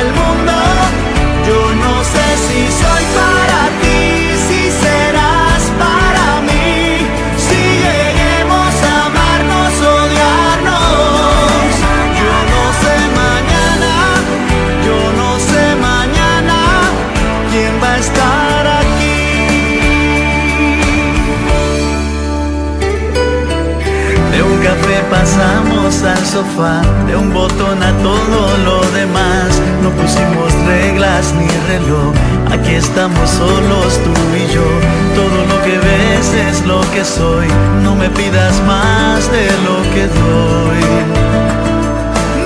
el mundo. Yo no sé si soy para ti, si serás para mí, si lleguemos a amarnos, odiarnos. Yo no sé mañana, yo no sé mañana quién va a estar aquí. De un café pasamos al sofá, de un botón a todo lo demás. Ni reloj, aquí estamos solos tú y yo. Todo lo que ves es lo que soy, no me pidas más de lo que doy.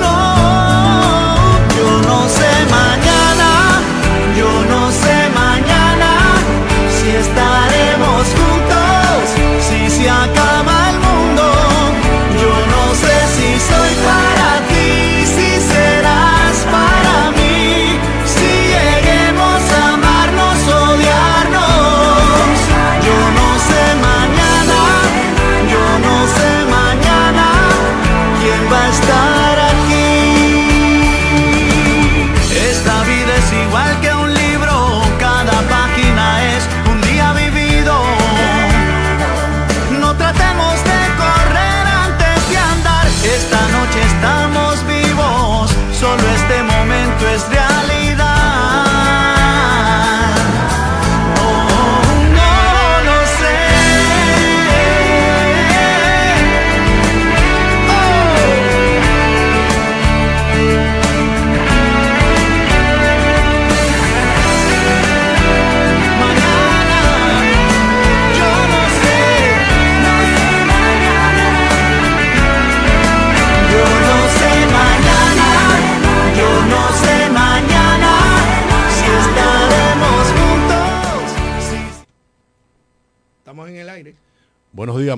No, yo no sé mañana, yo no sé mañana si estaremos juntos, si se acaba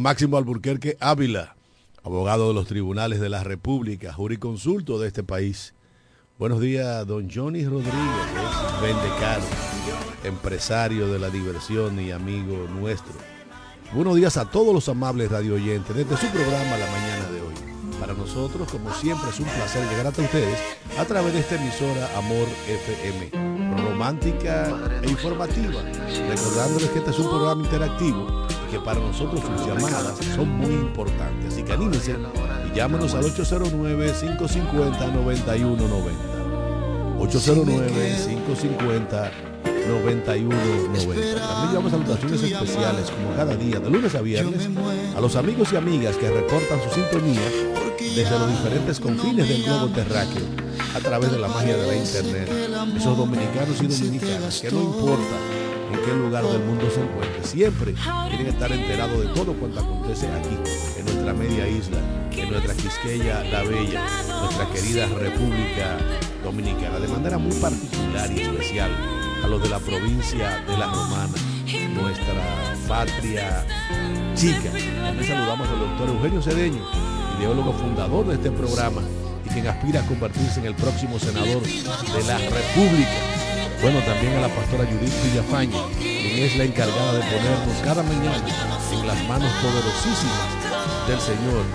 Máximo Alburquerque Ávila, abogado de los tribunales de la República, jurisconsulto de este país. Buenos días, don Johnny Rodríguez, Vendecaro, empresario de la diversión y amigo nuestro. Buenos días a todos los amables radio oyentes desde su programa La Mañana de hoy. Para nosotros, como siempre, es un placer llegar hasta ustedes a través de esta emisora Amor FM, romántica e informativa. Recordándoles que este es un programa interactivo que para nosotros sus llamadas son muy importantes. Así que anímense y llámenos al 809-550-9190. 809-550-9190. También llevamos salutaciones especiales como cada día, de lunes a viernes, a los amigos y amigas que reportan su sintonía desde los diferentes confines del globo terráqueo a través de la magia de la internet. Esos dominicanos y dominicanas que no importa qué lugar del mundo se encuentre, siempre quieren estar enterados de todo cuanto acontece aquí, en nuestra media isla, en nuestra Quisqueya la Bella, nuestra querida República Dominicana, de manera muy particular y especial a los de la provincia de La Romana, nuestra patria chica. También saludamos al doctor Eugenio Cedeño, ideólogo fundador de este programa y quien aspira a convertirse en el próximo senador de la República. Bueno, también a la pastora Judith Villafaña, quien es la encargada de ponernos cada mañana en las manos poderosísimas del Señor,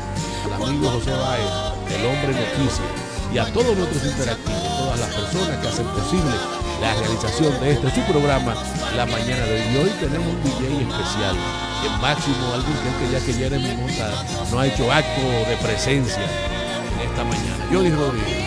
al amigo José Báez, el hombre noticia, y a todos nuestros interactivos, todas las personas que hacen posible la realización de este su programa la mañana de hoy. Y hoy tenemos un DJ especial, el máximo Alburquerque, ya que Jeremy Monta no ha hecho acto de presencia en esta mañana. Jody Rodríguez.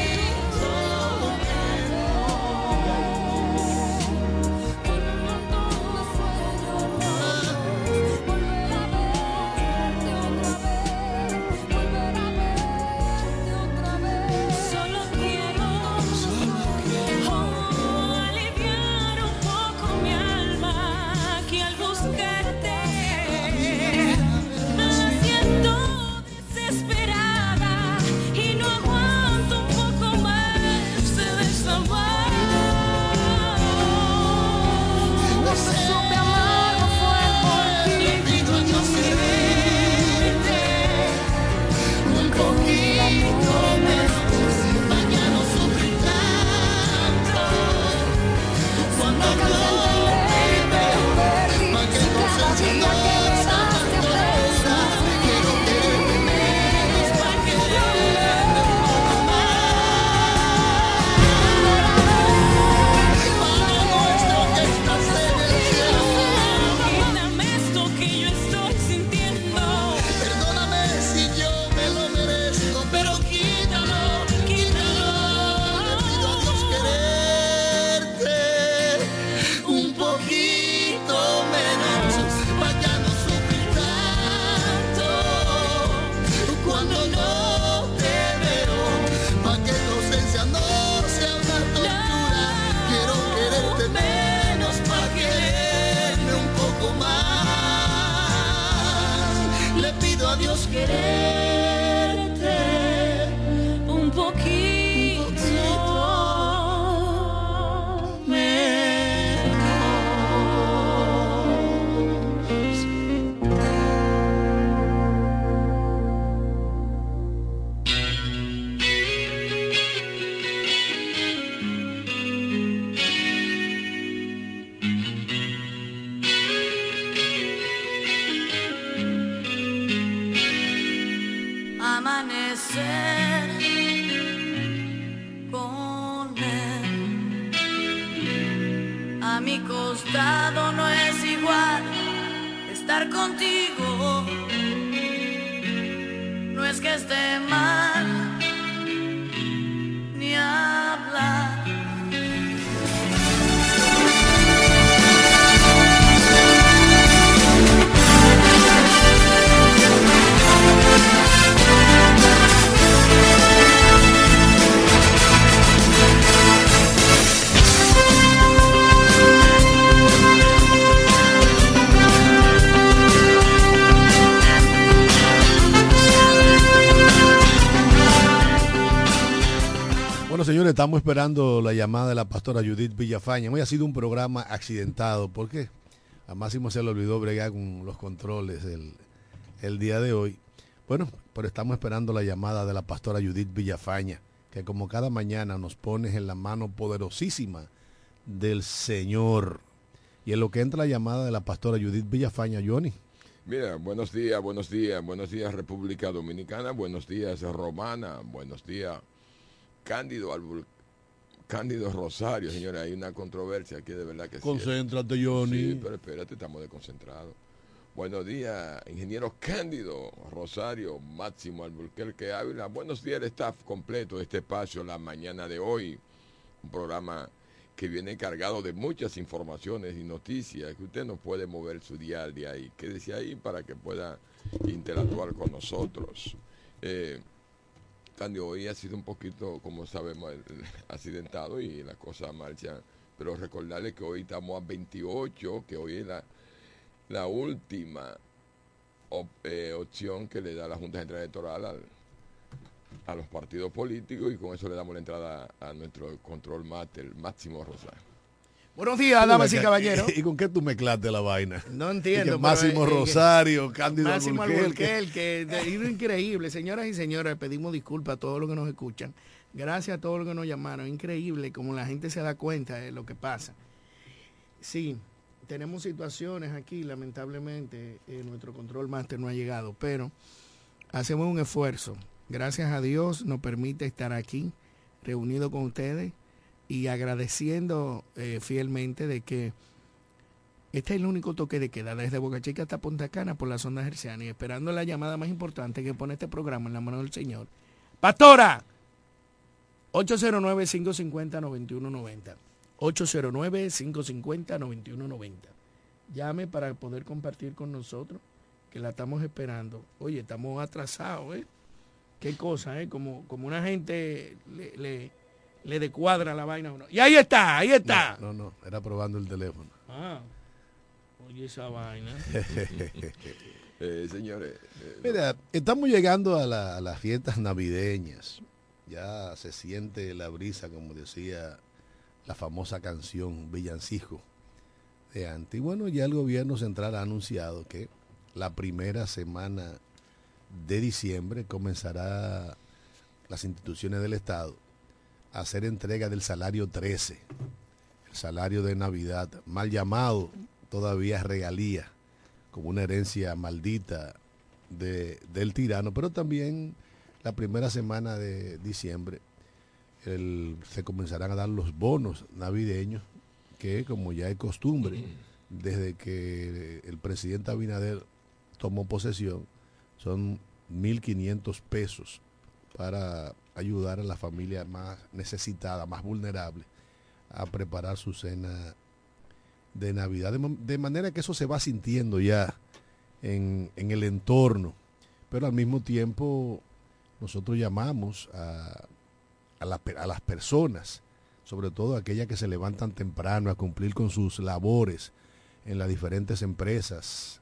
No estamos esperando la llamada de la pastora Judith Villafaña. Hoy ha sido un programa accidentado. ¿Por qué? A Máximo se le olvidó bregar con los controles el, el día de hoy. Bueno, pero estamos esperando la llamada de la pastora Judith Villafaña, que como cada mañana nos pones en la mano poderosísima del Señor. Y en lo que entra la llamada de la pastora Judith Villafaña, Johnny. Mira, buenos días, buenos días, buenos días República Dominicana, buenos días Romana, buenos días Cándido Albul Cándido Rosario, señores, hay una controversia aquí de verdad que sí. Concéntrate, Johnny. Sí, pero espérate, estamos desconcentrados. Buenos días, ingeniero Cándido Rosario, Máximo Alburquerque Ávila. Buenos días, el staff completo de este espacio la mañana de hoy. Un programa que viene cargado de muchas informaciones y noticias que usted no puede mover su día al día y quédese ahí para que pueda interactuar con nosotros. Eh, Candio, hoy ha sido un poquito, como sabemos, accidentado y las cosas marchan. Pero recordarle que hoy estamos a 28, que hoy es la, la última eh, opción que le da la Junta Central Electoral al- a los partidos políticos y con eso le damos la entrada a nuestro control máster, Máximo Rosario. Buenos días, damas y caballeros. ¿Y con qué tú mezclaste la vaina? No entiendo. que pero, Máximo eh, eh, Rosario, Cándido Máximo de- y lo increíble. Señoras y señores, pedimos disculpas a todos los que nos escuchan. Gracias a todos los que nos llamaron. Increíble como la gente se da cuenta de lo que pasa. Sí, tenemos situaciones aquí, lamentablemente, eh, nuestro control máster no ha llegado, pero hacemos un esfuerzo. Gracias a Dios nos permite estar aquí, reunido con ustedes y agradeciendo eh, fielmente de que este es el único toque de queda desde Boca Chica hasta Punta Cana por la zona herciana y esperando la llamada más importante que pone este programa en la mano del Señor. Pastora, 809-550-9190. 809-550-9190. Llame para poder compartir con nosotros, que la estamos esperando. Oye, estamos atrasados, ¿eh? Qué cosa, ¿eh? Como, como una gente le, le, le decuadra la vaina a uno. Y ahí está, ahí está. No, no, era probando el teléfono. Ah, oye esa vaina. Eh, señores, eh, Mira, estamos llegando a, la- a las fiestas navideñas. Ya se siente la brisa, como decía la famosa canción Villancico de antes. Y bueno, ya el gobierno central ha anunciado que la primera semana de diciembre comenzará las instituciones del Estado hacer entrega del salario 13, el salario de Navidad, mal llamado todavía regalía, como una herencia maldita de, del tirano, pero también la primera semana de diciembre se comenzarán a dar los bonos navideños, que como ya es costumbre, desde que el presidente Abinader tomó posesión, son 1.500 pesos para ayudar a la familia más necesitada, más vulnerable, a preparar su cena de Navidad. De, ma- de manera que eso se va sintiendo ya en, el entorno, pero al mismo tiempo nosotros llamamos a, las personas, sobre todo aquellas que se levantan temprano a cumplir con sus labores en las diferentes empresas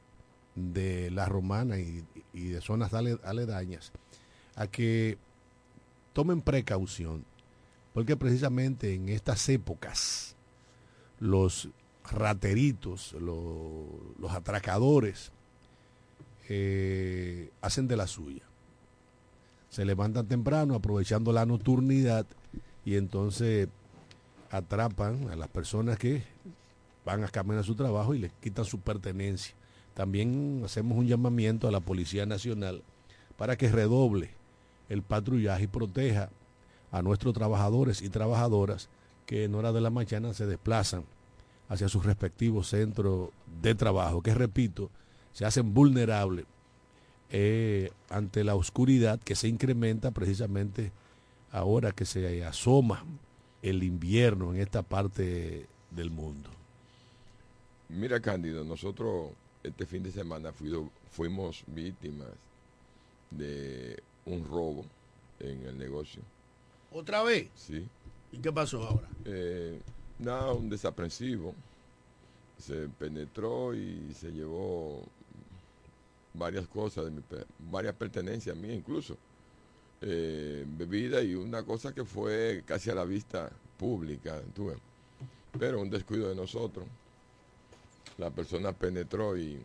de la romana y, de zonas ale- aledañas, a que tomen precaución, porque precisamente en estas épocas los rateritos, lo- los atracadores, eh, hacen de la suya. Se levantan temprano aprovechando la nocturnidad y entonces atrapan a las personas que van a caminar a su trabajo y les quitan su pertenencia. También hacemos un llamamiento a la Policía Nacional para que redoble el patrullaje y proteja a nuestros trabajadores y trabajadoras que en hora de la mañana se desplazan hacia sus respectivos centros de trabajo, que repito, se hacen vulnerables eh, ante la oscuridad que se incrementa precisamente ahora que se asoma el invierno en esta parte del mundo. Mira, Cándido, nosotros este fin de semana fuimos víctimas de un robo en el negocio. ¿Otra vez? Sí. ¿Y qué pasó ahora? Eh, nada, un desaprensivo. Se penetró y se llevó varias cosas, de mi varias pertenencias mías incluso. Eh, bebida y una cosa que fue casi a la vista pública, tú ves. Pero un descuido de nosotros. La persona penetró y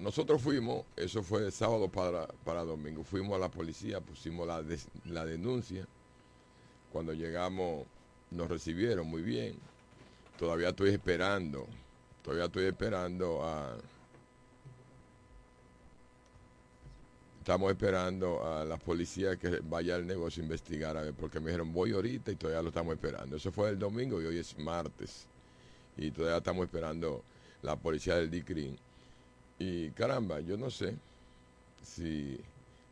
Nosotros fuimos, eso fue de sábado para, para domingo, fuimos a la policía, pusimos la, la denuncia. Cuando llegamos nos recibieron muy bien. Todavía estoy esperando, todavía estoy esperando a... Estamos esperando a la policía que vaya al negocio a investigar, a ver, porque me dijeron voy ahorita y todavía lo estamos esperando. Eso fue el domingo y hoy es martes. Y todavía estamos esperando la policía del DICRIN. Y caramba, yo no sé si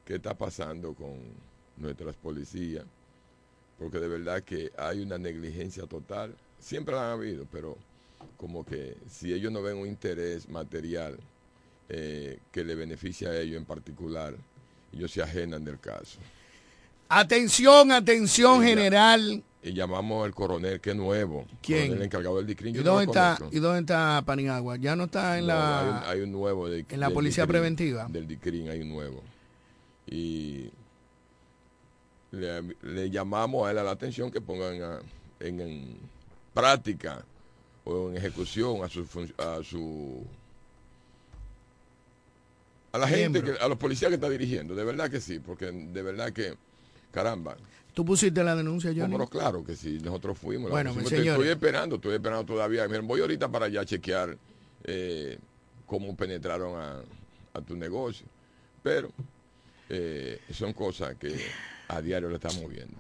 qué está pasando con nuestras policías, porque de verdad que hay una negligencia total. Siempre la han habido, pero como que si ellos no ven un interés material eh, que le beneficie a ellos en particular, ellos se ajenan del caso. Atención, atención general. Y llamamos al coronel, que es nuevo. ¿Quién? Coronel encargado del DICRIN. ¿Y no dónde está. ¿Y dónde está Paniagua? Ya no está en No, la... hay, un, hay un nuevo en la del policía DICRIN, preventiva. Del DICRIN hay un nuevo. Y le, le llamamos a él a la atención que pongan a- en, en práctica o en ejecución a su a su a la gente que, a los policías que está dirigiendo, de verdad que sí, porque de verdad que caramba, ¿Tú pusiste la denuncia, Johnny? Cómo no, claro que sí, nosotros fuimos. Bueno, mis señores. Estoy esperando, estoy esperando todavía. Miren, voy ahorita para allá a chequear eh, cómo penetraron a, a tu negocio. Pero eh, son cosas que a diario le estamos viendo.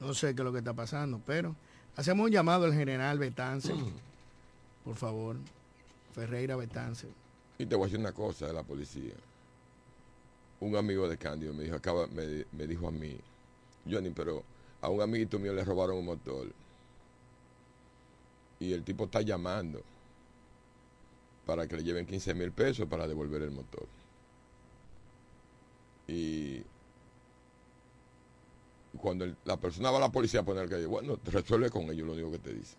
No sé qué es lo que está pasando, pero hacemos un llamado al general Betance. Por favor. Ferreira Betance. Y te voy a decir una cosa de la policía. Un amigo de Cándido me dijo, acaba, me, me dijo a mí, Johnny, pero a un amiguito mío le robaron un motor. Y el tipo está llamando para que le lleven 15 mil pesos para devolver el motor. Y cuando el- la persona va a la policía a poner que bueno, te resuelve con ellos lo único que te dicen.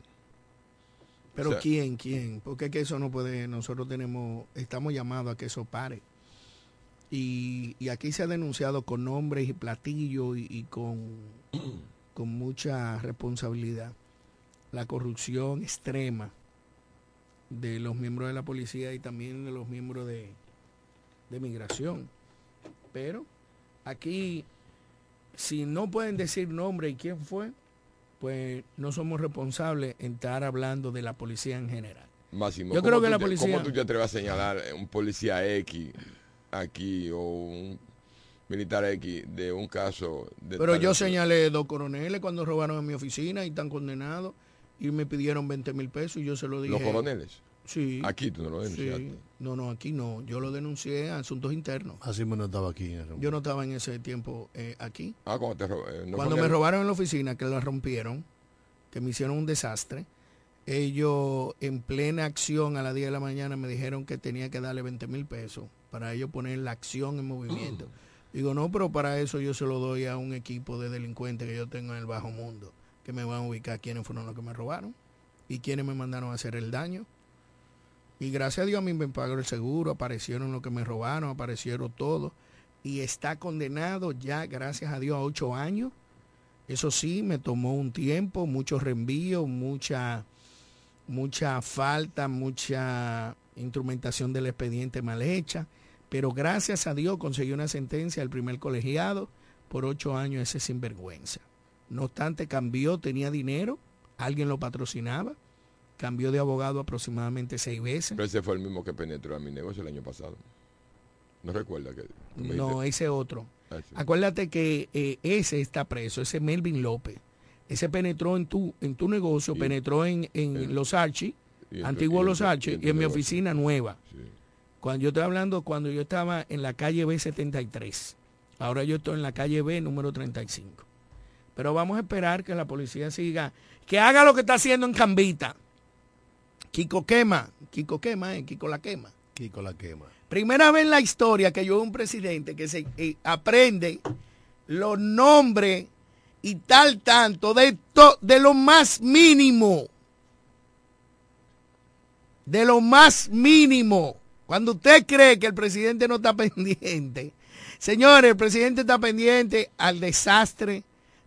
Pero O sea- ¿quién? ¿Quién? Porque es que eso no puede, nosotros tenemos, estamos llamados a que eso pare. Y, y aquí se ha denunciado con nombres y platillos y, y con, con mucha responsabilidad la corrupción extrema de los miembros de la policía y también de los miembros de, de migración. Pero aquí, si no pueden decir nombre y quién fue, pues no somos responsables en estar hablando de la policía en general. Máximo, Yo ¿cómo creo que la policía- ¿Cómo tú te atreves a señalar un policía X aquí o un militar X de un caso de Pero yo señalé dos coroneles cuando robaron en mi oficina y están condenados y me pidieron 20 mil pesos y yo se lo dije. Los coroneles. Sí. Aquí tú no lo denunciaste. sí. No, no, aquí no. Yo lo denuncié a asuntos internos. Así me notaba aquí. en Yo no estaba en ese tiempo eh, aquí. Ah, cuando te eh, no Cuando me el- robaron en la oficina, que la rompieron, que me hicieron un desastre, ellos en plena acción a las 10 de la mañana me dijeron que tenía que darle 20 mil pesos para ellos poner la acción en movimiento. Digo, no, pero para eso yo se lo doy a un equipo de delincuentes que yo tengo en el bajo mundo, que me van a ubicar quiénes fueron los que me robaron y quiénes me mandaron a hacer el daño. Y gracias a Dios a mí me pagó el seguro, aparecieron los que me robaron, aparecieron todos. Y está condenado ya, gracias a Dios, a ocho años. Eso sí, me tomó un tiempo, mucho reenvío, mucha, mucha falta, mucha instrumentación del expediente mal hecha. Pero gracias a Dios conseguí una sentencia del primer colegiado por ocho años ese sinvergüenza. No obstante, cambió, tenía dinero, alguien lo patrocinaba, cambió de abogado aproximadamente seis veces. Pero ese fue el mismo que penetró a mi negocio el año pasado. No recuerda que... No, ese otro. Ah, sí. Acuérdate que eh, ese está preso, ese Melvin López. ese penetró en tu, en tu negocio, Y- penetró en, en en- Los tu- antiguo Los tu- y en tu y en mi negocio. oficina nueva. Cuando yo estoy hablando, cuando yo estaba en la calle B73. Ahora yo estoy en la calle B número 35. Pero vamos a esperar que la policía siga, que haga lo que está haciendo en Cambita. Kiko quema, Kiko quema, eh, Kiko la quema. Kiko la quema. Primera vez en la historia que yo veo un presidente que se eh, aprende los nombres y tal tanto de, to- de lo más mínimo. De lo más mínimo. Cuando usted cree que el presidente no está pendiente. Señores, el presidente está pendiente al desastre,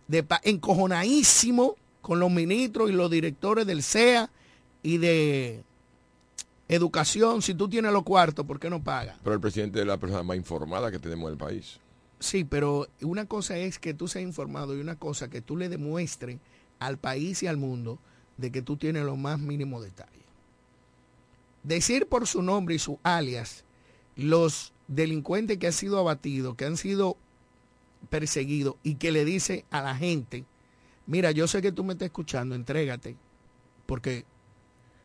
de, encojonadísimo con los ministros y los directores del CEA y de educación. Si tú tienes los cuartos, ¿por qué no pagas? Pero el presidente es la persona más informada que tenemos en el país. Sí, pero una cosa es que tú seas informado y una cosa que tú le demuestres al país y al mundo de que tú tienes los más mínimos detalles. Decir por su nombre y su alias los delincuentes que han sido abatidos, que han sido perseguidos y que le dice a la gente, mira, yo sé que tú me estás escuchando, entrégate, porque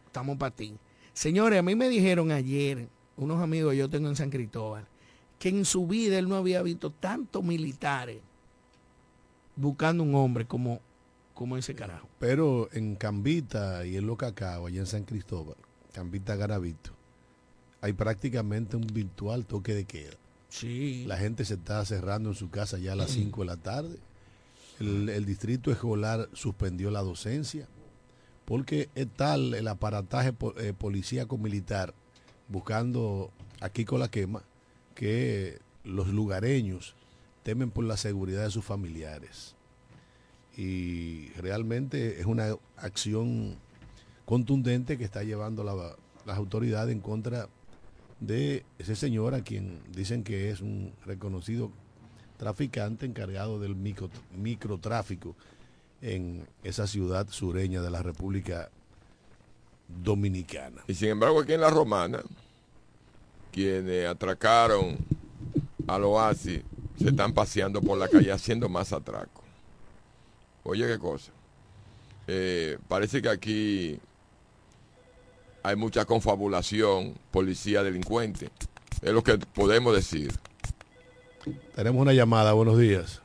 estamos para ti. Señores, a mí me dijeron ayer, unos amigos que yo tengo en San Cristóbal, que en su vida él no había visto tantos militares buscando un hombre como, como ese carajo. Pero en Cambita y en Los Cacao, allá en San Cristóbal, Cambita Garavito, hay prácticamente un virtual toque de queda. Sí. La gente se está cerrando en su casa ya a las 5 de la tarde. El, el distrito escolar suspendió la docencia porque es tal el aparataje eh, policíaco militar buscando aquí con la quema que los lugareños temen por la seguridad de sus familiares. Y realmente es una acción contundente que está llevando la- las autoridades en contra de ese señor a quien dicen que es un reconocido traficante encargado del micro, microtráfico en esa ciudad sureña de la República Dominicana. Y sin embargo, aquí en la Romana, quienes atracaron al oasis se están paseando por la calle haciendo más atracos. Oye, qué cosa. Eh, parece que aquí hay mucha confabulación, policía, delincuente. Es lo que podemos decir. Tenemos una llamada, buenos días.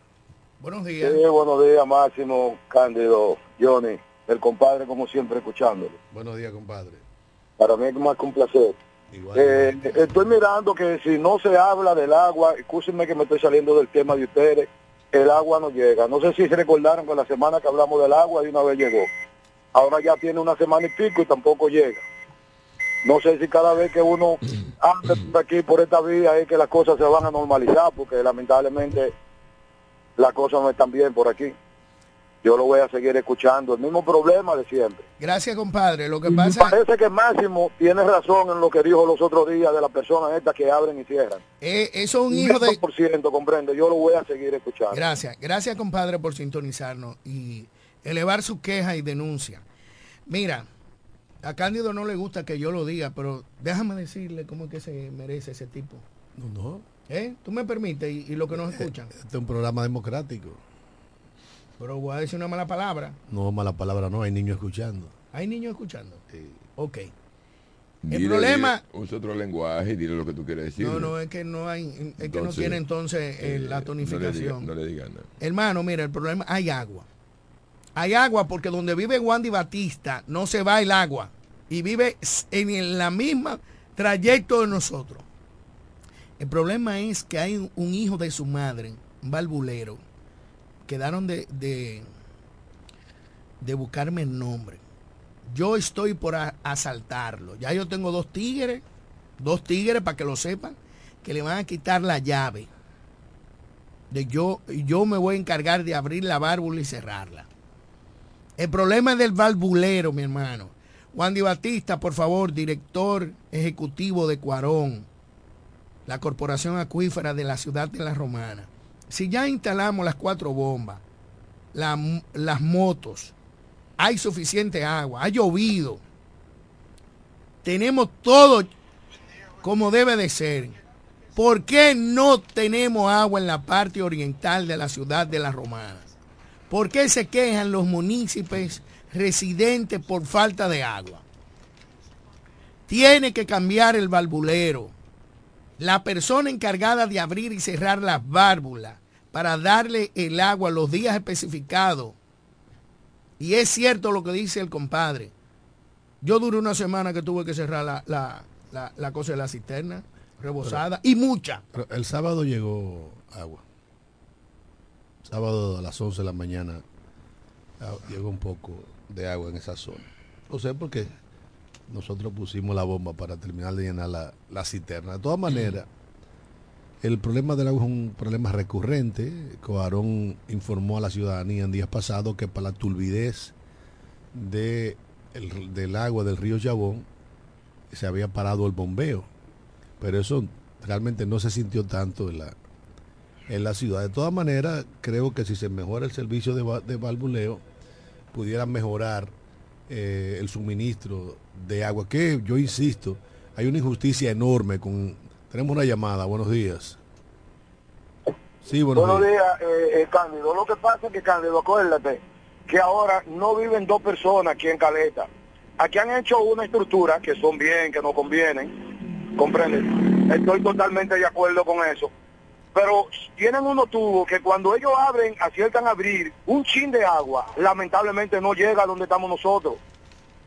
Buenos Sí, días. buenos días, Máximo, Cándido, Johnny, el compadre, como siempre, escuchándolo. Buenos días, compadre. Para mí es más que un placer. Igual. Eh, estoy mirando que si no se habla del agua, escúchenme que me estoy saliendo del tema de ustedes, el agua no llega. No sé si se recordaron que la semana que hablamos del agua de una vez llegó. Ahora ya tiene una semana y pico y tampoco llega. No sé si cada vez que uno anda por aquí por esta vía es que las cosas se van a normalizar, porque lamentablemente las cosas no están bien por aquí. Yo lo voy a seguir escuchando, el mismo problema de siempre. Gracias, compadre. Lo que pasa parece que Máximo tiene razón en lo que dijo los otros días de las personas estas que abren y cierran. es eso es un hijo de... por ciento, comprende. Yo lo voy a seguir escuchando. Gracias, gracias compadre por sintonizarnos y elevar su queja y denuncia. Mira, a Cándido no le gusta que yo lo diga, pero déjame decirle cómo es que se merece ese tipo. No, no. ¿Eh? ¿Tú me permites? Y, y lo que nos escuchan. Este es un programa democrático. Pero voy a decir una mala palabra. No, mala palabra, no, hay niños escuchando. ¿Hay niños escuchando? Ok. Dile, problema- dile, usa otro lenguaje y dile lo que tú quieres decir. No, no, es que no hay, es que no tiene entonces eh, la No tonificación. le, no le digas nada. Hermano, mira, el problema, hay agua. Hay agua porque donde vive Wandy Batista no se va el agua. Y vive en la misma trayecto de nosotros. El problema es que hay un, hijo de su madre, un balbulero, quedaron de, de, de buscarme el nombre. Yo estoy por asaltarlo. Ya yo tengo dos tigres, dos tigres para que lo sepan, que le van a quitar la llave de yo, yo me voy a encargar de abrir la válvula y cerrarla. El problema es del valvulero, mi hermano. Juan Di Batista, por favor, director ejecutivo de Cuarón, la Corporación Acuífera de la ciudad de La Romana. Si ya instalamos las cuatro bombas, la- las motos, hay suficiente agua, ha llovido, tenemos todo como debe de ser. ¿Por qué no tenemos agua en la parte oriental de la ciudad de La Romana? ¿Por qué se quejan los municipios residentes por falta de agua? Tiene que cambiar el valvulero. La persona encargada de abrir y cerrar las válvulas para darle el agua los días especificados. Y es cierto lo que dice el compadre. Yo duré una semana que tuve que cerrar la, la- la- la cosa de la cisterna, rebosada, y mucha. Pero el sábado llegó agua. Sábado a las 11 de la mañana ah, llegó un poco de agua en esa zona. O sea, porque nosotros pusimos la bomba para terminar de llenar la, la cisterna. De todas maneras, el problema del agua es un problema recurrente. Coarón informó a la ciudadanía en días pasados que para la turbidez de el- del agua del río Chabón se había parado el bombeo pero eso realmente no se sintió tanto en la, en la ciudad. De todas maneras, creo que si se mejora el servicio de, de valvuleo, pudiera mejorar eh, el suministro de agua, que yo insisto, hay una injusticia enorme con... Tenemos una llamada, buenos días. Sí, buenos, Buenos días. días, eh, eh, Cándido. Lo que pasa es que, Cándido, acuérdate que ahora no viven dos personas aquí en Caleta. Aquí han hecho una estructura que son bien, que no convienen. ¿Comprendes? Estoy totalmente de acuerdo con eso. Pero tienen unos tubos que cuando ellos abren, aciertan a abrir un chin de agua, lamentablemente no llega a donde estamos nosotros.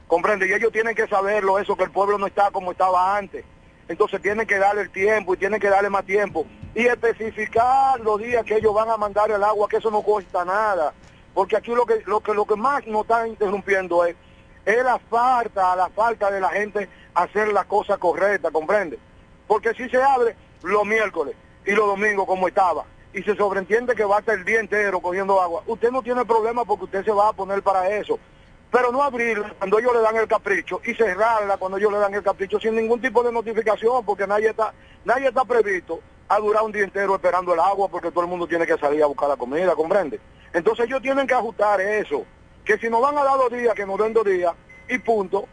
¿Comprende? Y ellos tienen que saberlo, eso, que el pueblo no está como estaba antes. Entonces tienen que darle el tiempo y tienen que darle más tiempo. Y especificar los días que ellos van a mandar el agua, que eso no cuesta nada. Porque aquí lo que, lo que, lo que más nos está interrumpiendo es, es la falta, la falta de la gente hacer la cosa correcta, ¿comprende? Porque si se abre los miércoles y los domingos como estaba, y se sobreentiende que va a estar el día entero cogiendo agua, usted no tiene problema porque usted se va a poner para eso. Pero no abrirla cuando ellos le dan el capricho y cerrarla cuando ellos le dan el capricho sin ningún tipo de notificación porque nadie está, nadie está previsto a durar un día entero esperando el agua porque todo el mundo tiene que salir a buscar la comida, ¿comprende? Entonces ellos tienen que ajustar eso, que si nos van a dar dos días, que nos den dos días y punto,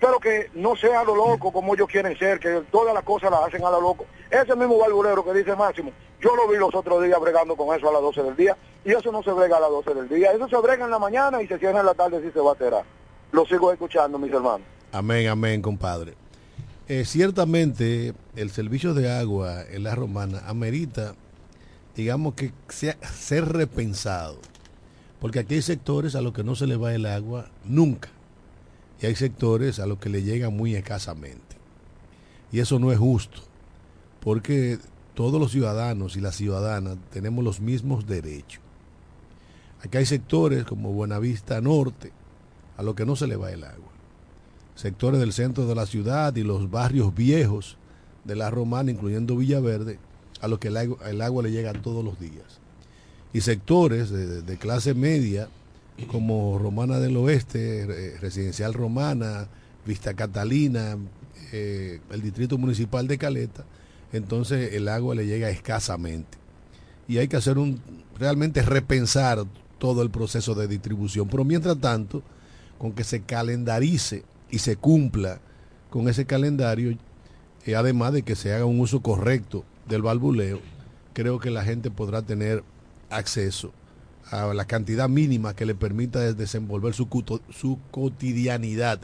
pero que no sea lo loco como ellos quieren ser, que todas las cosas las hacen a lo loco. Ese mismo valvulero que dice Máximo, yo lo vi los otros días bregando con eso a las 12 del día, y eso no se brega a las 12 del día, eso se brega en la mañana y se cierra en la tarde si se va a cerrar. Lo sigo escuchando, mis hermanos. Amén, amén, compadre. Eh, ciertamente, el servicio de agua en la romana amerita, digamos que sea, ser repensado. Porque aquí hay sectores a los que no se le va el agua nunca. Y hay sectores a los que le llega muy escasamente. Y eso no es justo. Porque todos los ciudadanos y las ciudadanas tenemos los mismos derechos. Aquí hay sectores como Buenavista Norte, a los que no se le va el agua sectores del centro de la ciudad y los barrios viejos de la Romana, incluyendo Villaverde, a los que el agua, el agua le llega todos los días. Y sectores de, de clase media, como Romana del Oeste, Residencial Romana, Vista Catalina, eh, el Distrito Municipal de Caleta, entonces el agua le llega escasamente. Y hay que hacer un, realmente repensar todo el proceso de distribución. Pero mientras tanto, con que se calendarice y se cumpla con ese calendario, eh, además de que se haga un uso correcto del valvuleo, creo que la gente podrá tener acceso a la cantidad mínima que le permita des- desenvolver su, su cotidianidad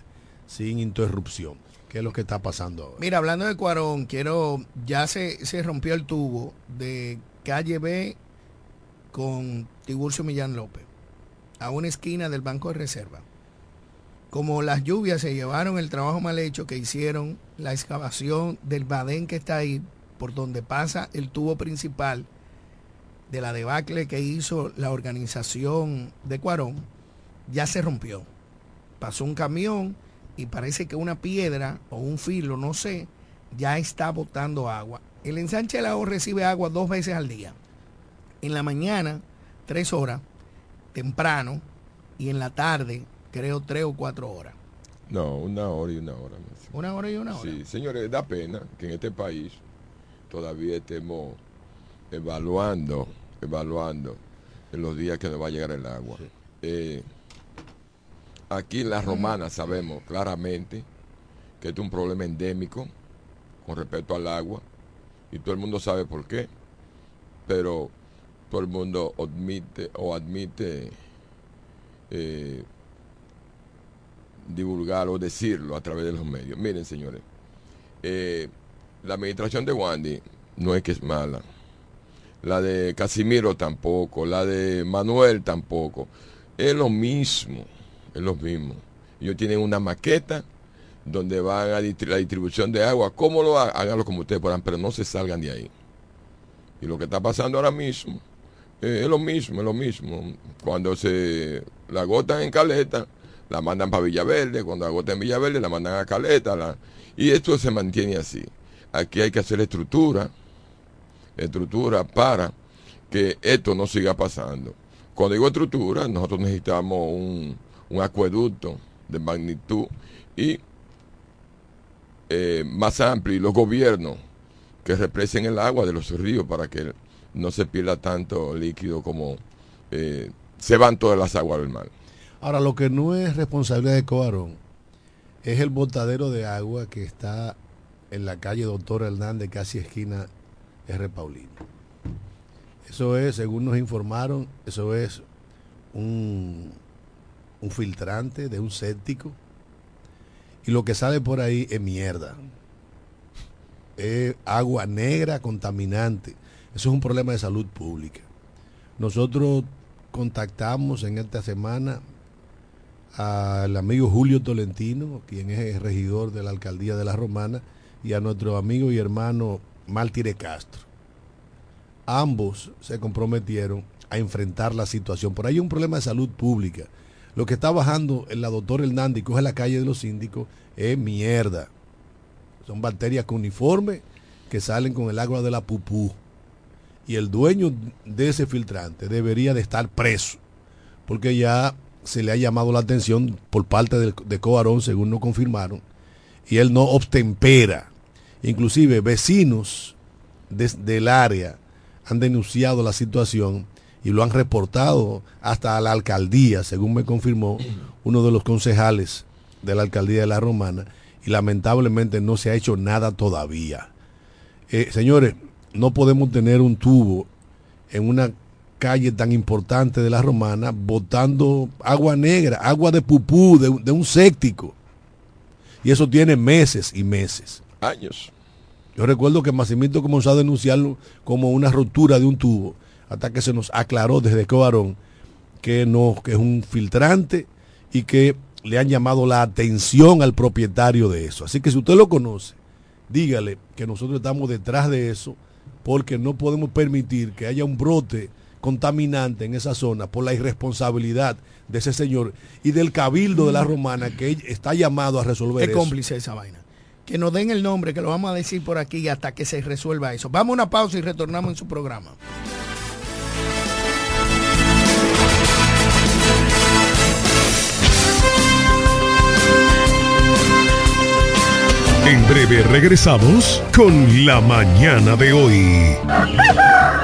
sin interrupción, que es lo que está pasando ahora. Mira, hablando de Cuarón, quiero, ya se, se rompió el tubo de calle B con Tiburcio Millán López, a una esquina del Banco de Reserva. Como las lluvias se llevaron el trabajo mal hecho que hicieron, la excavación del badén que está ahí, por donde pasa el tubo principal de la debacle que hizo la organización de Cuarón, ya se rompió. Pasó un camión y parece que una piedra o un filo, no sé, ya está botando agua. El ensanche de la O recibe agua dos veces al día. En la mañana, tres horas, temprano, y en la tarde, creo, tres o cuatro horas. No, una hora y una hora. Una hora y una hora. Sí, señores, da pena que en este país todavía estemos evaluando, evaluando en los días que nos va a llegar el agua. Eh, aquí en la romana sabemos claramente que este es un problema endémico con respecto al agua y todo el mundo sabe por qué, pero todo el mundo admite o admite eh, divulgar o decirlo a través de los medios. Miren, señores, eh, la administración de Wandy no es que es mala. La de Casimiro tampoco, la de Manuel tampoco. Es lo mismo, es lo mismo. Ellos tienen una maqueta donde van a la distribución de agua. ¿Cómo lo hagan? Háganlo como ustedes puedan, pero no se salgan de ahí. Y lo que está pasando ahora mismo eh, es lo mismo, es lo mismo. Cuando se la agotan en Caleta, la mandan para Villaverde. Cuando agotan en Villaverde, la mandan a Caleta. y esto se mantiene así. Aquí hay que hacer estructura, estructura para que esto no siga pasando. Cuando digo estructura, nosotros necesitamos un, un acueducto de magnitud y eh, más amplio y los gobiernos que represen el agua de los ríos para que no se pierda tanto líquido como eh, se van todas las aguas del mar. Ahora, lo que no es responsabilidad de Cobarón es el botadero de agua que está en la calle Doctor Hernández, casi esquina R. Paulino. Eso es, según nos informaron, eso es un, un filtrante de un séptico. Y lo que sale por ahí es mierda. Es agua negra contaminante. Eso es un problema de salud pública. Nosotros contactamos en esta semana al amigo Julio Tolentino, quien es el regidor de la alcaldía de La Romana, y a nuestro amigo y hermano Maltire Castro. Ambos se comprometieron a enfrentar la situación. Por ahí hay un problema de salud pública. Lo que está bajando en la doctor Hernández y coge la calle de los síndicos es mierda. Son bacterias cuniformes que salen con el agua de la pupú. Y el dueño de ese filtrante debería de estar preso. Porque ya se le ha llamado la atención por parte del- de, Coarón, según nos confirmaron, y él no obtempera. Inclusive vecinos del área han denunciado la situación y lo han reportado hasta a la alcaldía, según me confirmó uno de los concejales de la alcaldía de La Romana, y lamentablemente no se ha hecho nada todavía. Eh, señores, no podemos tener un tubo en una calle tan importante de la romana botando agua negra, agua de pupú, de, de un séptico. Y eso tiene meses y meses. Años. Yo recuerdo que Massimito comenzó a denunciarlo como una rotura de un tubo, hasta que se nos aclaró desde Cobarón que no, que es un filtrante y que le han llamado la atención al propietario de eso. Así que si usted lo conoce, dígale que nosotros estamos detrás de eso porque no podemos permitir que haya un brote contaminante en esa zona por la irresponsabilidad de ese señor y del cabildo de la romana que está llamado a resolver eso. cómplice esa vaina. Que nos den el nombre, que lo vamos a decir por aquí hasta que se resuelva eso. Vamos a una pausa y retornamos en su programa. En breve regresamos con la mañana de hoy.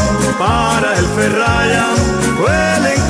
para el ferraya, huele.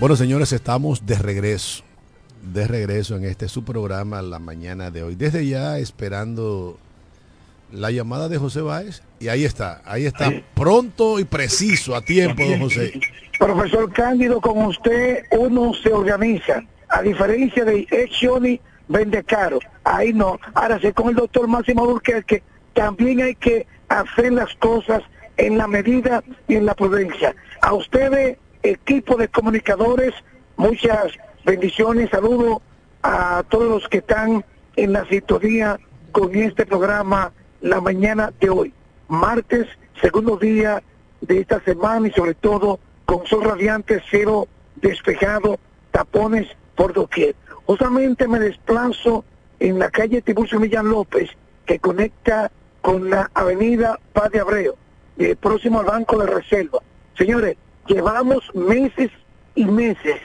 Bueno, señores, estamos de regreso. De regreso en este su programa la mañana de hoy. Desde ya esperando la llamada de José Báez. Y ahí está, ahí está, pronto y preciso, a tiempo, don José. Profesor Cándido, con usted uno se organiza. A diferencia de Johnny vende caro. Ahí no. Ahora sí, con el doctor Máximo Burquerque también hay que hacer las cosas en la medida y en la prudencia. A ustedes, equipo de comunicadores, muchas bendiciones. Saludo a todos los que están en la sintonía con este programa la mañana de hoy. Martes, segundo día de esta semana y sobre todo con sol radiante, cero despejado, tapones por doquier. Justamente me desplazo en la calle Tiburcio Millán López, que conecta con la avenida Paz de Abreu, eh, próximo al Banco de Reserva. Señores, llevamos meses y meses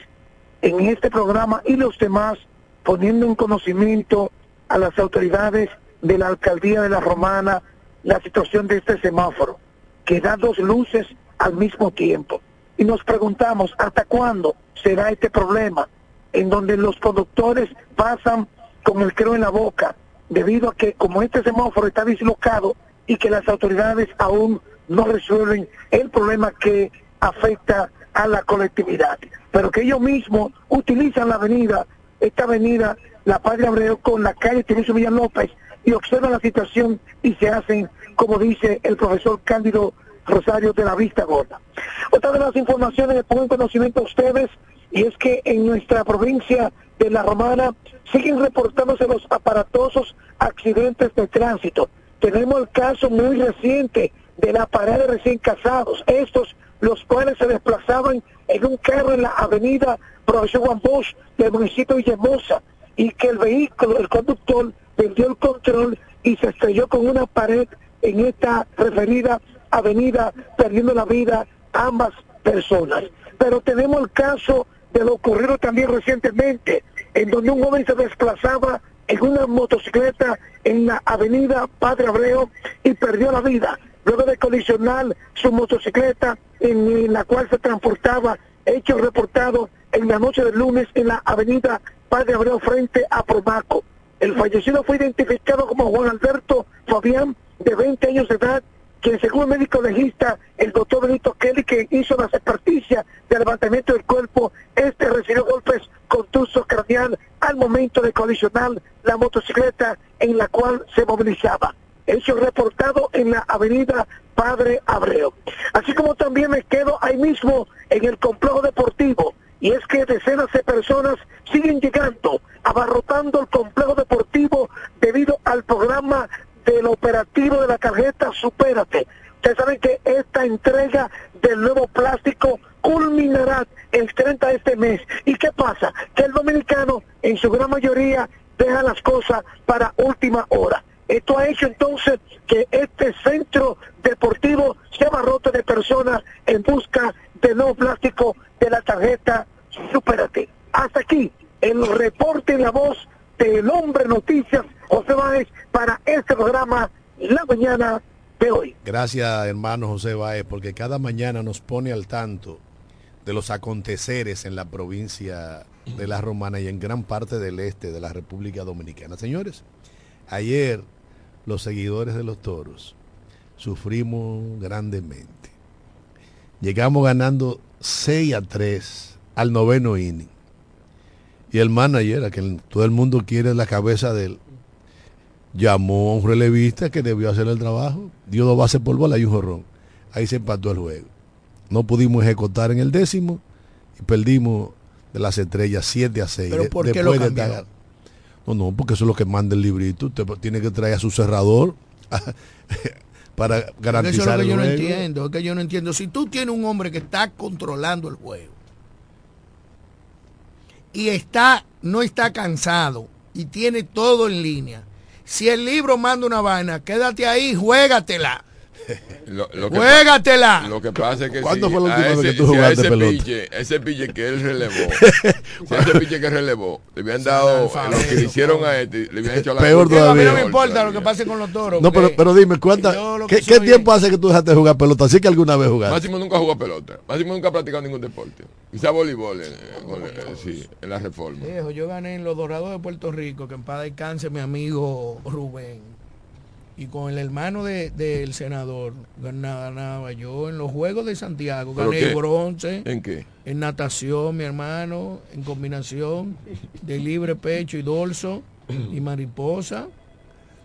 en este programa y los demás poniendo en conocimiento a las autoridades de la alcaldía de la Romana la situación de este semáforo, que da dos luces al mismo tiempo. Y nos preguntamos, ¿hasta cuándo será este problema? En donde los conductores pasan con el creo en la boca, debido a que como este semáforo está dislocado y que las autoridades aún no resuelven el problema que afecta a la colectividad, pero que ellos mismos utilizan la avenida, esta avenida, la Padre Abreu, con la calle Teresio Villan y observan la situación y se hacen, como dice el profesor Cándido Rosario de la Vista Gorda. Otra de las informaciones que pongo en conocimiento a ustedes, y es que en nuestra provincia de La Romana siguen reportándose los aparatosos accidentes de tránsito. Tenemos el caso muy reciente de la pareja de recién casados. Estos, los cuales se desplazaban en un carro en la avenida Profesor Juan Bosch del municipio de Villahermosa y que el vehículo, el conductor, perdió el control y se estrelló con una pared en esta referida avenida, perdiendo la vida ambas personas. Pero tenemos el caso de lo ocurrido también recientemente, en donde un joven se desplazaba en una motocicleta en la avenida Padre Abreu y perdió la vida luego de colisionar su motocicleta en la cual se transportaba, hecho reportado en la noche del lunes en la avenida Padre Abreu frente a Promaco. El fallecido fue identificado como Juan Alberto Fabián, de 20 años de edad, quien según el médico legista, el doctor Benito Kelly, que hizo la experticia de levantamiento del cuerpo, este recibió golpes contusos craneal al momento de colisionar la motocicleta en la cual se movilizaba. Hecho reportado en la avenida Padre Abreu. Así como también me quedo ahí mismo en el complejo deportivo, y es que decenas de personas siguen llegando, abarrotando el complejo deportivo debido al programa del operativo de la tarjeta Supérate. Ustedes saben que esta entrega del nuevo plástico culminará el 30 de este mes. ¿Y qué pasa? Que el dominicano, en su gran mayoría, deja las cosas para última hora. Esto ha hecho entonces que este centro deportivo se abarrote de personas en busca del nuevo plástico de la tarjeta Supérate. Hasta aquí el reporte en la voz del hombre noticias José Báez para este programa La Mañana de hoy. Gracias, hermano José Báez, porque cada mañana nos pone al tanto de los aconteceres en la provincia de La Romana y en gran parte del este de la República Dominicana. Señores, ayer los seguidores de los toros sufrimos grandemente. Llegamos ganando 6 a 3 al noveno inning. Y el manager, a quien todo el mundo quiere la cabeza de él, llamó a un relevista que debió hacer el trabajo, dio dos bases por bola y un jorrón. Ahí se empató el juego. No pudimos ejecutar en el décimo y perdimos de las estrellas 7 a 6. ¿Pero por qué lo estar- No, no, porque eso es lo que manda el librito. Usted tiene que traer a su cerrador para Porque Eso es garantizar lo que el yo no entiendo, es que yo no entiendo. Si tú tienes un hombre que está controlando el juego y está, no está cansado y tiene todo en línea, si el libro manda una vaina, quédate ahí, juégatela. Lo, lo que Juégatela. pa- Lo que pasa es que ¿Cuándo si fue la a última vez ese, que tú si a jugaste ese pelota? piche, ese piche que él relevó, si ese piche que relevó, le habían dado lo que le hicieron a este, le habían hecho la Peor. Digo, a mí no todavía. me importa lo que pase con los toros. No, pero, pero dime, ¿cuánta, ¿qué, tiempo hace que tú dejaste de jugar pelota? Así que alguna vez jugaste. Máximo nunca jugó pelota. Máximo nunca ha practicado ningún deporte. Quizá voleibol, eh, con- eh, sí, en la reforma. Viejo, yo gané en los Dorados de Puerto Rico, que en paz descanse mi amigo Rubén. Y con el hermano de- del senador ganaba, yo en los Juegos de Santiago. ¿Pero Gané qué? bronce. ¿En qué? En natación, mi hermano. En combinación de libre pecho y dorso y mariposa.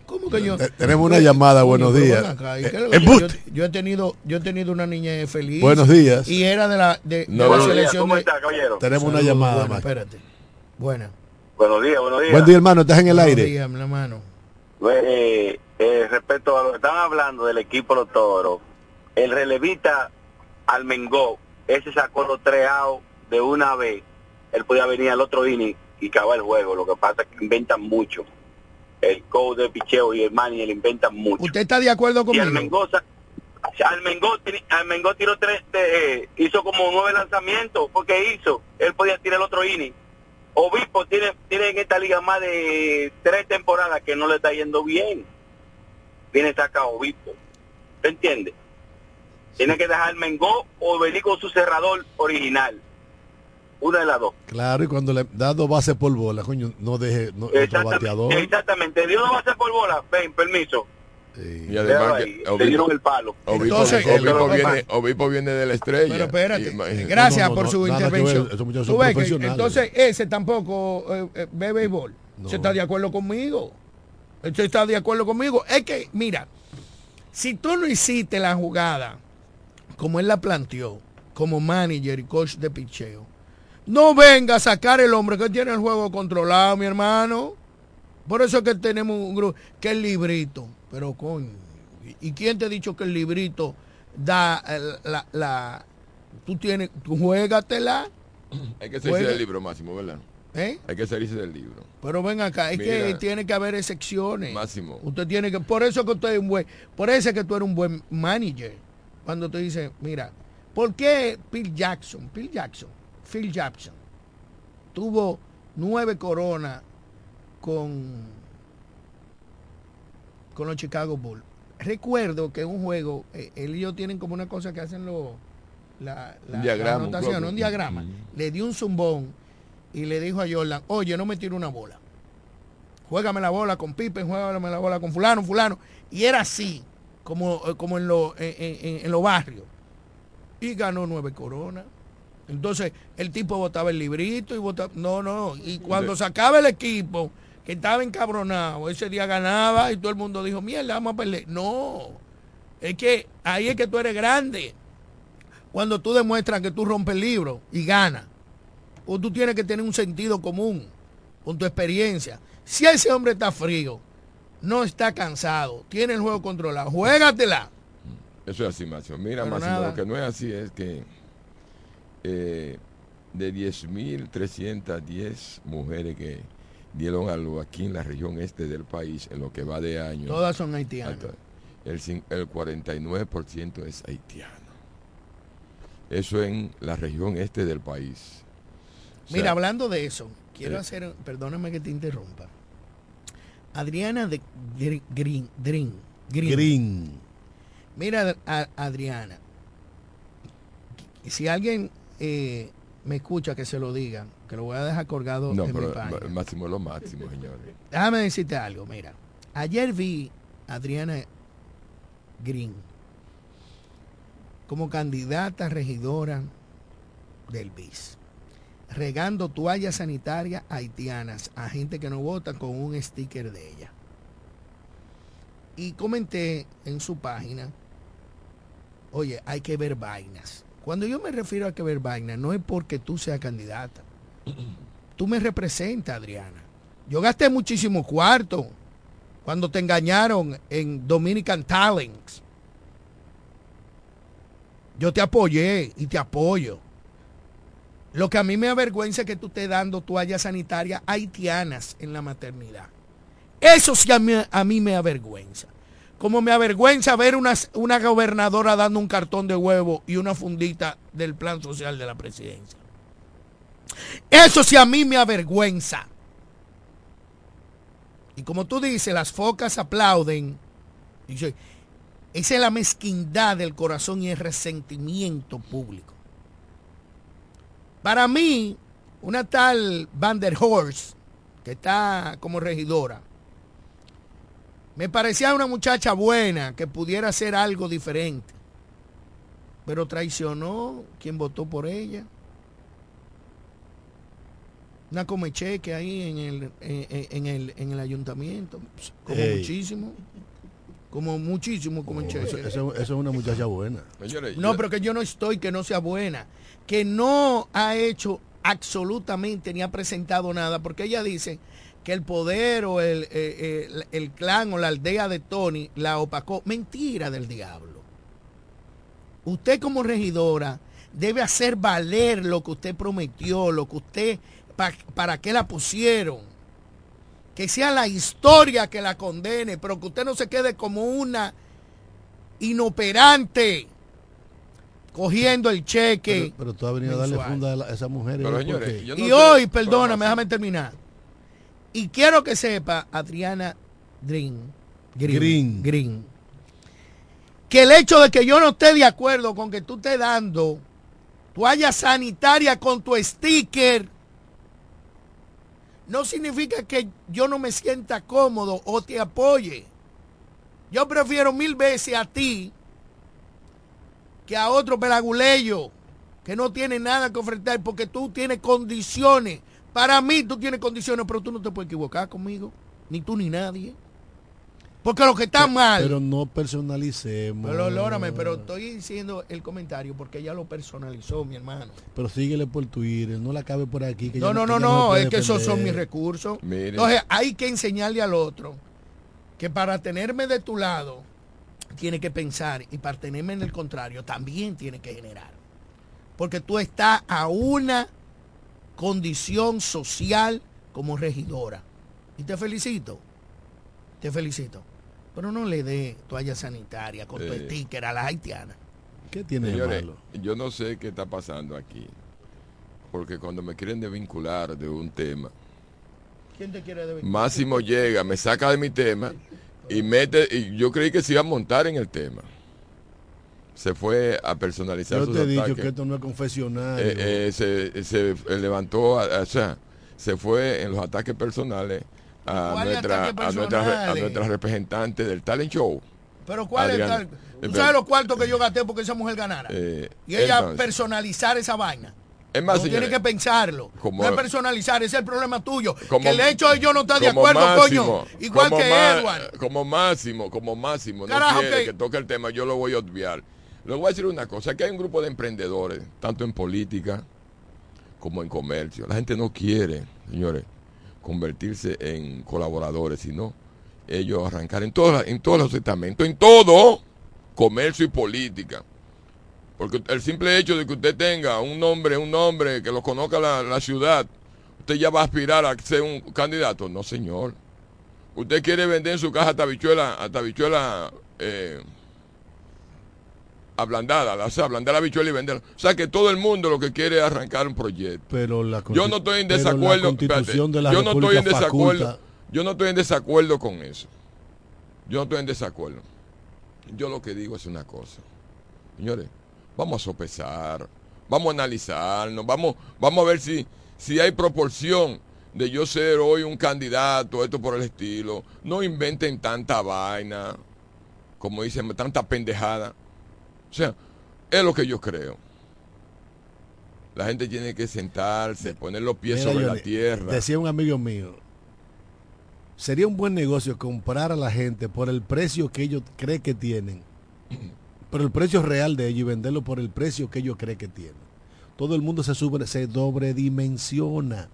¿Cómo que yo? Te- tenemos una llamada, buenos días. ven acá, ¿y qué es Eh, yo, embuste. yo- yo he tenido, yo he tenido una niña feliz. Buenos días. Y era de la, de, de la buenos días, selección ¿Cómo de- está, caballero? Tenemos una llamada, bueno, espérate. Buena. Buenos días, buenos días. Buen día, hermano. ¿Estás en el Buenos aire? días, mi hermano. Eh, eh, respecto a lo que estaban hablando del equipo Los Toros, el relevista Almengó, ese sacó los tres outs de una vez, él podía venir al otro inning y acabar el juego. Lo que pasa es que inventan mucho. El coach de picheo y el manager inventan mucho. ¿Usted está de acuerdo Y conmigo? Almengó, sa- Almengó, teni- Almengó tiró tres, eh, hizo como nueve lanzamientos, porque hizo, él podía tirar el otro inning. Obispo tiene, tiene en esta liga más de tres temporadas que no le está yendo bien. Viene saca Obispo. ¿Te entiendes? Tiene que dejar Mengó o venir con su cerrador original. Una de las dos. Claro, y cuando le da dos bases por bola, coño, no deje no, otro Exactamente, bateador. exactamente. Va a hacer por bola. Ven, permiso. Sí. Y además que ahí. Le Obispo, dieron el palo. Obispo- Entonces, Obispo eh, viene, Obispo viene de la estrella. Pero espérate, Y- imagínate. gracias no, por su intervención. ver, Tú ves que entonces ese tampoco eh, eh, ve béisbol. No. Se está de acuerdo conmigo. Usted está de acuerdo conmigo. Es que, mira, si tú no hiciste la jugada como él la planteó, como manager y coach de picheo, no venga a sacar el hombre que tiene el juego controlado, mi hermano. Por eso es que tenemos un grupo, que es librito. Pero coño, ¿Y quién te ha dicho que el librito da eh, la... la tú tienes, tú juégatela. Hay que Juega. del libro, Máximo, ¿verdad? ¿Eh? Hay que salirse del libro. Pero ven acá, es que tiene que haber excepciones. Máximo. Usted tiene que, por eso que usted es un buen, por eso es que tú eres un buen manager. Cuando te dice, mira, ¿por qué Phil Jackson, Phil Jackson, Phil Jackson tuvo nueve coronas con con los Chicago Bulls? Recuerdo que un juego, eh, él y yo tienen como una cosa que hacen los la, la, Un diagrama, la anotación, un diagrama. Le dio un zumbón y le dijo a Jordan, oye, no me tiro una bola. Juégame la bola con Pippen, juégame la bola con fulano, fulano. Y era así, como, eh, como en los en, en- en los barrios. Y ganó nueve coronas. Entonces, el tipo botaba el librito y botaba... No, no. Y cuando sacaba el equipo, que estaba encabronado, ese día ganaba y todo el mundo dijo, mierda, vamos a perder. No. Es que ahí es que tú eres grande. Cuando tú demuestras que tú rompes el libro y ganas. O tú tienes que tener un sentido común con tu experiencia. Si ese hombre está frío, no está cansado, tiene el juego controlado, juégatela. Eso es así, Máximo. Mira, nada. lo que no es así es que eh, de 10.310 mujeres que dieron a luz aquí en la región este del país, en lo que va de año, Todas son haitianas. El, el 49% es haitiano. Eso en la región este del país. Sea, Mira, hablando de eso, quiero eh, hacer, perdóname que te interrumpa. Adriana de Gr- Green, Green, Green. Green. Mira, a- Adriana, si alguien eh, me escucha que se lo diga, que lo voy a dejar colgado No, en mi pero página. ma- máximo es lo máximo, señores. Déjame decirte algo, mira. Ayer vi a Adriana Green como candidata regidora del BIS, regando toallas sanitarias haitianas a gente que no vota con un sticker de ella. Y comenté en su página, oye, hay que ver vainas. Cuando yo me refiero a que ver vainas, no es porque tú seas candidata. Tú me representas, Adriana. Yo gasté muchísimo cuarto cuando te engañaron en Dominican Talents. Yo te apoyé y te apoyo. Lo que a mí me avergüenza es que tú estés dando toallas sanitarias haitianas en la maternidad. Eso sí a mí, a mí me avergüenza. Como me avergüenza ver una, una gobernadora dando un cartón de huevo y una fundita del plan social de la presidencia. Eso sí a mí me avergüenza. Y como tú dices, las focas aplauden. Esa es la mezquindad del corazón y el resentimiento público. Para mí, una tal Van der Horst, que está como regidora, me parecía una muchacha buena que pudiera hacer algo diferente. Pero traicionó quien votó por ella. Una come cheque ahí en el, en, en- en el, en el ayuntamiento. Como Ey. muchísimo. Como muchísimo como cheque. Eso, eso- eso es una muchacha buena. No, pero que yo no estoy que no sea buena. Que no ha hecho absolutamente ni ha presentado nada. Porque ella dice que el poder o el, eh, el- el clan o la aldea de Tony la opacó. Mentira del diablo. Usted como regidora debe hacer valer lo que usted prometió, lo que usted, pa- para qué la pusieron. Que sea la historia que la condene, pero que usted no se quede como una inoperante cogiendo el cheque. Pero, pero tú has venido a darle funda a, la- a esas mujeres. Pero, ¿por señores, qué? yo no y sé- hoy, perdóname, déjame terminar. Y quiero que sepa, Adriana Green, Green, Green. Green, que el hecho de que yo no esté de acuerdo con que tú estés dando toalla sanitaria con tu sticker, no significa que yo no me sienta cómodo o te apoye. Yo prefiero mil veces a ti que a otro pelaguleyo que no tiene nada que ofrecer porque tú tienes condiciones. Para mí tú tienes condiciones, pero tú no te puedes equivocar conmigo, ni tú ni nadie. Porque lo que está mal... Pero no personalicemos. Pero, Lórame, pero estoy diciendo el comentario porque ella lo personalizó, mi hermano. Pero síguele por Twitter, no la cabe por aquí. Que No, no, no, no, es que esos son mis recursos. Mire. Entonces hay que enseñarle al otro que para tenerme de tu lado tiene que pensar y para tenerme en el contrario también tiene que generar. Porque tú estás a una condición social como regidora. Y te felicito. Te felicito. Pero no le dé toalla sanitaria con tu Eh. sticker a las haitianas. ¿Qué tiene de Señores, malo? yo no sé qué está pasando aquí. Porque cuando me quieren desvincular de un tema, ¿Quién te quiere deber? Máximo llega, me saca de mi tema y mete, y yo creí que se iba a montar en el tema. Se fue a personalizar Yo sus te he dicho ataques. que esto no es confesionario. Eh, eh, se, se levantó, o sea, se fue en los ataques personales a ¿Cuáles nuestra, ataques a nuestra, a nuestra representante del talent show. Pero ¿cuál Adriana. es tal? ¿Tú sabes los cuartos que yo gasté porque esa mujer ganara? Eh, y ella entonces, personalizar esa vaina. Es más, no señores, tiene que pensarlo. como- no es personalizar, ese es el problema tuyo. como- que el hecho de yo no estar de acuerdo, Máximo, coño. Igual que Ma- Edward. Como máximo, como máximo, no Carajo, quiere que- que toque el tema, yo lo voy a obviar. Le voy a decir una cosa, que hay un grupo de emprendedores, tanto en política como en comercio. La gente no quiere, señores, convertirse en colaboradores, sino ellos arrancar en, todos en todos los estamentos, en todo, comercio y política. Porque el simple hecho de que usted tenga un nombre, un nombre que lo conozca la, la ciudad, usted ya va a aspirar a ser un candidato. No, señor. Usted quiere vender en su caja tabichuela, a tabichuela eh, ablandada, la- o sea, ablandar la bichuela y venderla. O sea, que todo el mundo lo que quiere es arrancar un proyecto. Pero la Yo no estoy en desacuerdo. espérate, de la yo no estoy en desacuerdo. faculta- Yo no estoy en desacuerdo con eso. Yo no estoy en desacuerdo. Yo lo que digo es una cosa. Señores, vamos a sopesar, vamos a analizarnos, vamos, vamos a ver si, si hay proporción de yo ser hoy un candidato, esto por el estilo. No inventen tanta vaina, como dicen, tanta pendejada. O sea, es lo que yo creo. La gente tiene que sentarse, poner los pies Mira, sobre la tierra. Decía un amigo mío, sería un buen negocio comprar a la gente por el precio que ellos creen que tienen, por el precio real de ellos y venderlo por el precio que ellos creen que tienen. Todo el mundo se sube, se sobredimensiona.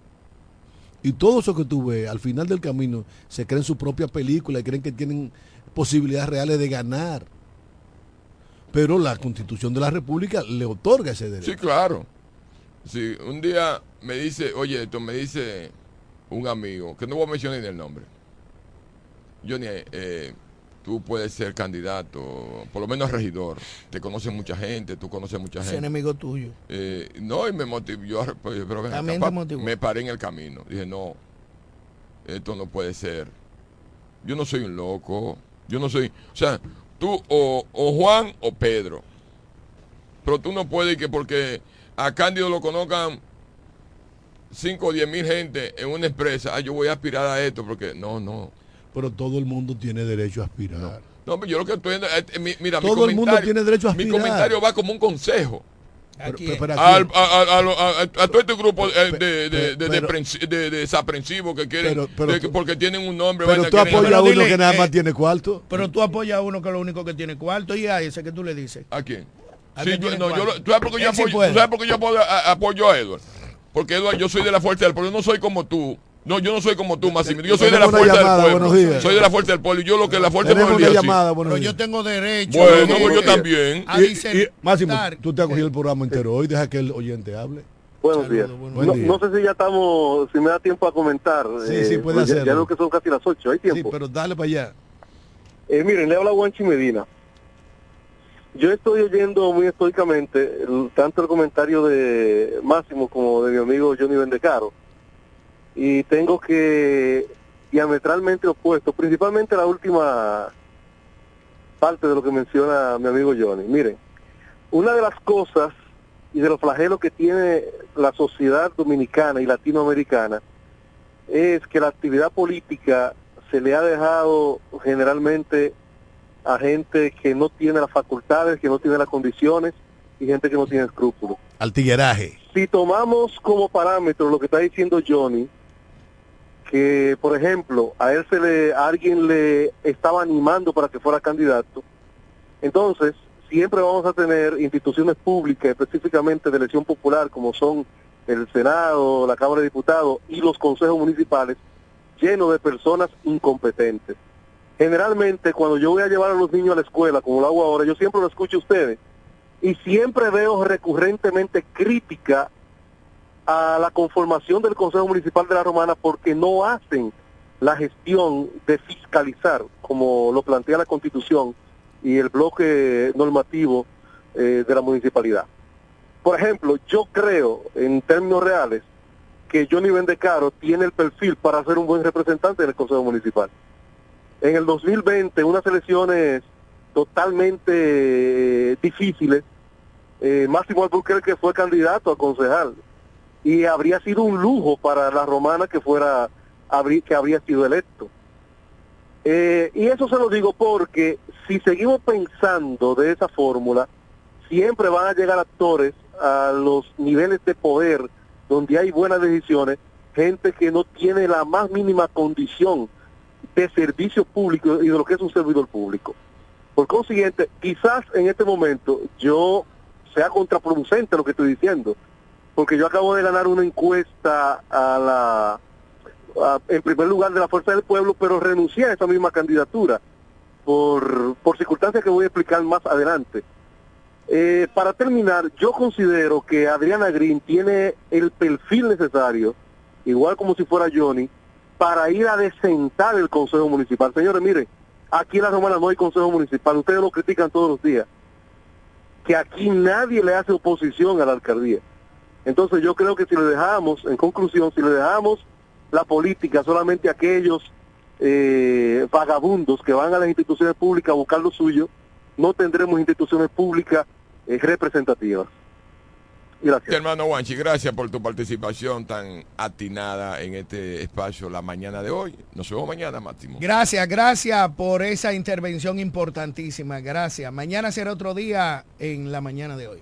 Y todo eso que tú ves, al final del camino, se creen su propia película y creen que tienen posibilidades reales de ganar. Pero la constitución de la República le otorga ese derecho. Sí, claro. Si un día me dice, oye, esto me dice un amigo, que no voy a mencionar ni el nombre. Johnny, eh, tú puedes ser candidato, por lo menos regidor. Te conoce mucha gente, tú conoces mucha gente. enemigo tuyo. Eh, no, y me motivó. yo, pues, pero ven También acá, te motivó. Me paré en el camino. Dije, no, esto no puede ser. Yo no soy un loco. Yo no soy. O sea, tú o, o Juan o Pedro. Pero tú no puedes que porque a Cándido lo conozcan 5 o 10 mil gente en una empresa. Ah, yo voy a aspirar a esto porque. No, no. Pero todo el mundo tiene derecho a aspirar. No, pero yo lo que estoy. eh, eh, mi- mira, mi Todo el mundo tiene derecho a Mi aspirar. comentario va como un consejo. A, todo este grupo eh, de, desaprensivos que quieren, Pero- pero de que tú- porque tienen un nombre, Pero tú apoyas a uno dile, que nada más eh, tiene cuarto. Pero tú apoyas a uno que lo único que tiene cuarto y a ese que tú le dices. ¿A quién? ¿A Sí, yo, no, yo, ¿tú sabes por qué yo sí apoyo, puede. tú sabes por qué yo apoyo a, apoyo a Edward? Porque Edward, yo soy de la fuerza del pueblo, yo no soy como tú. No, yo no soy como tú, Máximo. Yo soy de la fuerza llamada, del pueblo. buenos días. Soy de la fuerza del pueblo y yo lo que la fuerza del Tenemos pueblo llamada, buenos Pero días. yo tengo derecho. Bueno, eh, pues yo eh, también. A Y- y- disertar. Máximo, tú te has cogido el programa entero hoy, deja que el oyente hable. Buenos Saludos, días. buenos Buen No, día. no sé si ya estamos, si me da tiempo a comentar. Sí, sí, puede pues ya- veo que son casi las 8, hay Sí, tiempo. pero dale para allá. Eh, miren, le habla Juanchi Medina. Yo estoy oyendo muy estoicamente el- tanto el comentario de Máximo como de mi amigo Johnny Bendecaro. Y tengo que diametralmente opuesto, principalmente la última parte de lo que menciona mi amigo Johnny. Miren, una de las cosas y de los flagelos que tiene la sociedad dominicana y latinoamericana es que la actividad política se le ha dejado generalmente a gente que no tiene las facultades, que no tiene las condiciones y gente que no tiene escrúpulos. Al tigueraje. Si tomamos como parámetro lo que está diciendo Johnny, que por ejemplo a él se le a alguien le estaba animando para que fuera candidato, entonces siempre vamos a tener instituciones públicas, específicamente de elección popular, como son el Senado, la Cámara de Diputados y los consejos municipales, llenos de personas incompetentes. generalmente cuando yo voy a llevar a los niños a la escuela, como lo hago ahora, yo siempre lo escucho a ustedes y siempre veo recurrentemente crítica a la conformación del Consejo Municipal de la Romana porque no hacen la gestión de fiscalizar, como lo plantea la Constitución y el bloque normativo eh, de la municipalidad. Por ejemplo, yo creo, en términos reales, que Johnny Bendecaro tiene el perfil para ser un buen representante del Consejo Municipal. En el 2020, unas elecciones totalmente eh, difíciles, eh, Máximo Albuquerque fue candidato a concejal y habría sido un lujo para la romana que fuera que habría sido electo. Eh, y eso se lo digo porque si seguimos pensando de esa fórmula, siempre van a llegar actores a los niveles de poder donde hay buenas decisiones, gente que no tiene la más mínima condición de servicio público y de lo que es un servidor público. Por consiguiente, quizás en este momento yo sea contraproducente lo que estoy diciendo, porque yo acabo de ganar una encuesta a la en primer lugar de la Fuerza del Pueblo, pero renuncié a esa misma candidatura por, por circunstancias que voy a explicar más adelante. Eh, para terminar, yo considero que Adriana Green tiene el perfil necesario, igual como si fuera Johnny, para ir a desentar el Consejo Municipal. Señores, miren, aquí en la Romana no hay Consejo Municipal, ustedes lo critican todos los días, que aquí nadie le hace oposición a la alcaldía. Entonces yo creo que si le dejamos, en conclusión, si le dejamos la política solamente a aquellos eh, vagabundos que van a las instituciones públicas a buscar lo suyo, no tendremos instituciones públicas eh, representativas. Gracias. Hermano Wanchi, gracias por tu participación tan atinada en este espacio la mañana de hoy. Nos vemos mañana, Máximo. Gracias, gracias por esa intervención importantísima. Gracias. Mañana será otro día en la mañana de hoy.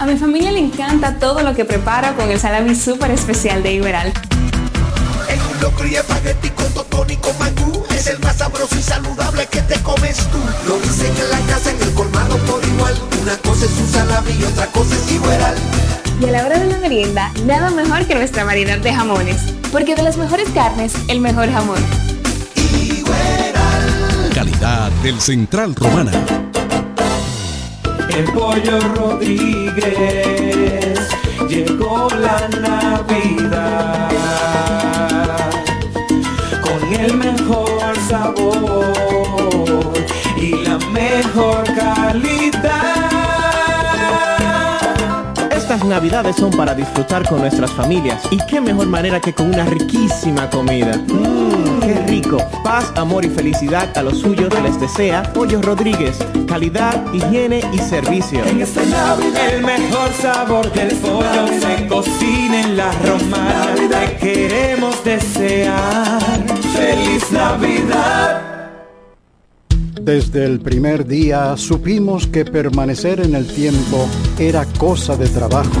A mi familia le encanta todo lo que preparo con el salami súper especial de Iberal. En un locro y espagueti con totón y con mangú. Es el más sabroso y saludable que te comes tú. Lo dicen en la casa, en el colmado por igual. Una cosa es un salami y otra cosa es igual. Y a la hora de la merienda, nada mejor que nuestra variedad de jamones. Porque de las mejores carnes, el mejor jamón. Calidad del Central Romana. El pollo Rodríguez llegó la Navidad con el mejor sabor y la mejor calidad. Estas navidades son para disfrutar con nuestras familias y qué mejor manera que con una riquísima comida. Mm, qué rico. Paz, amor y felicidad a los suyos les desea Pollo Rodríguez. Calidad, higiene y servicio. En esta Navidad el mejor sabor del pollo se cocina en la romana. Te queremos desear feliz Navidad. Desde el primer día supimos que permanecer en el tiempo era cosa de trabajo.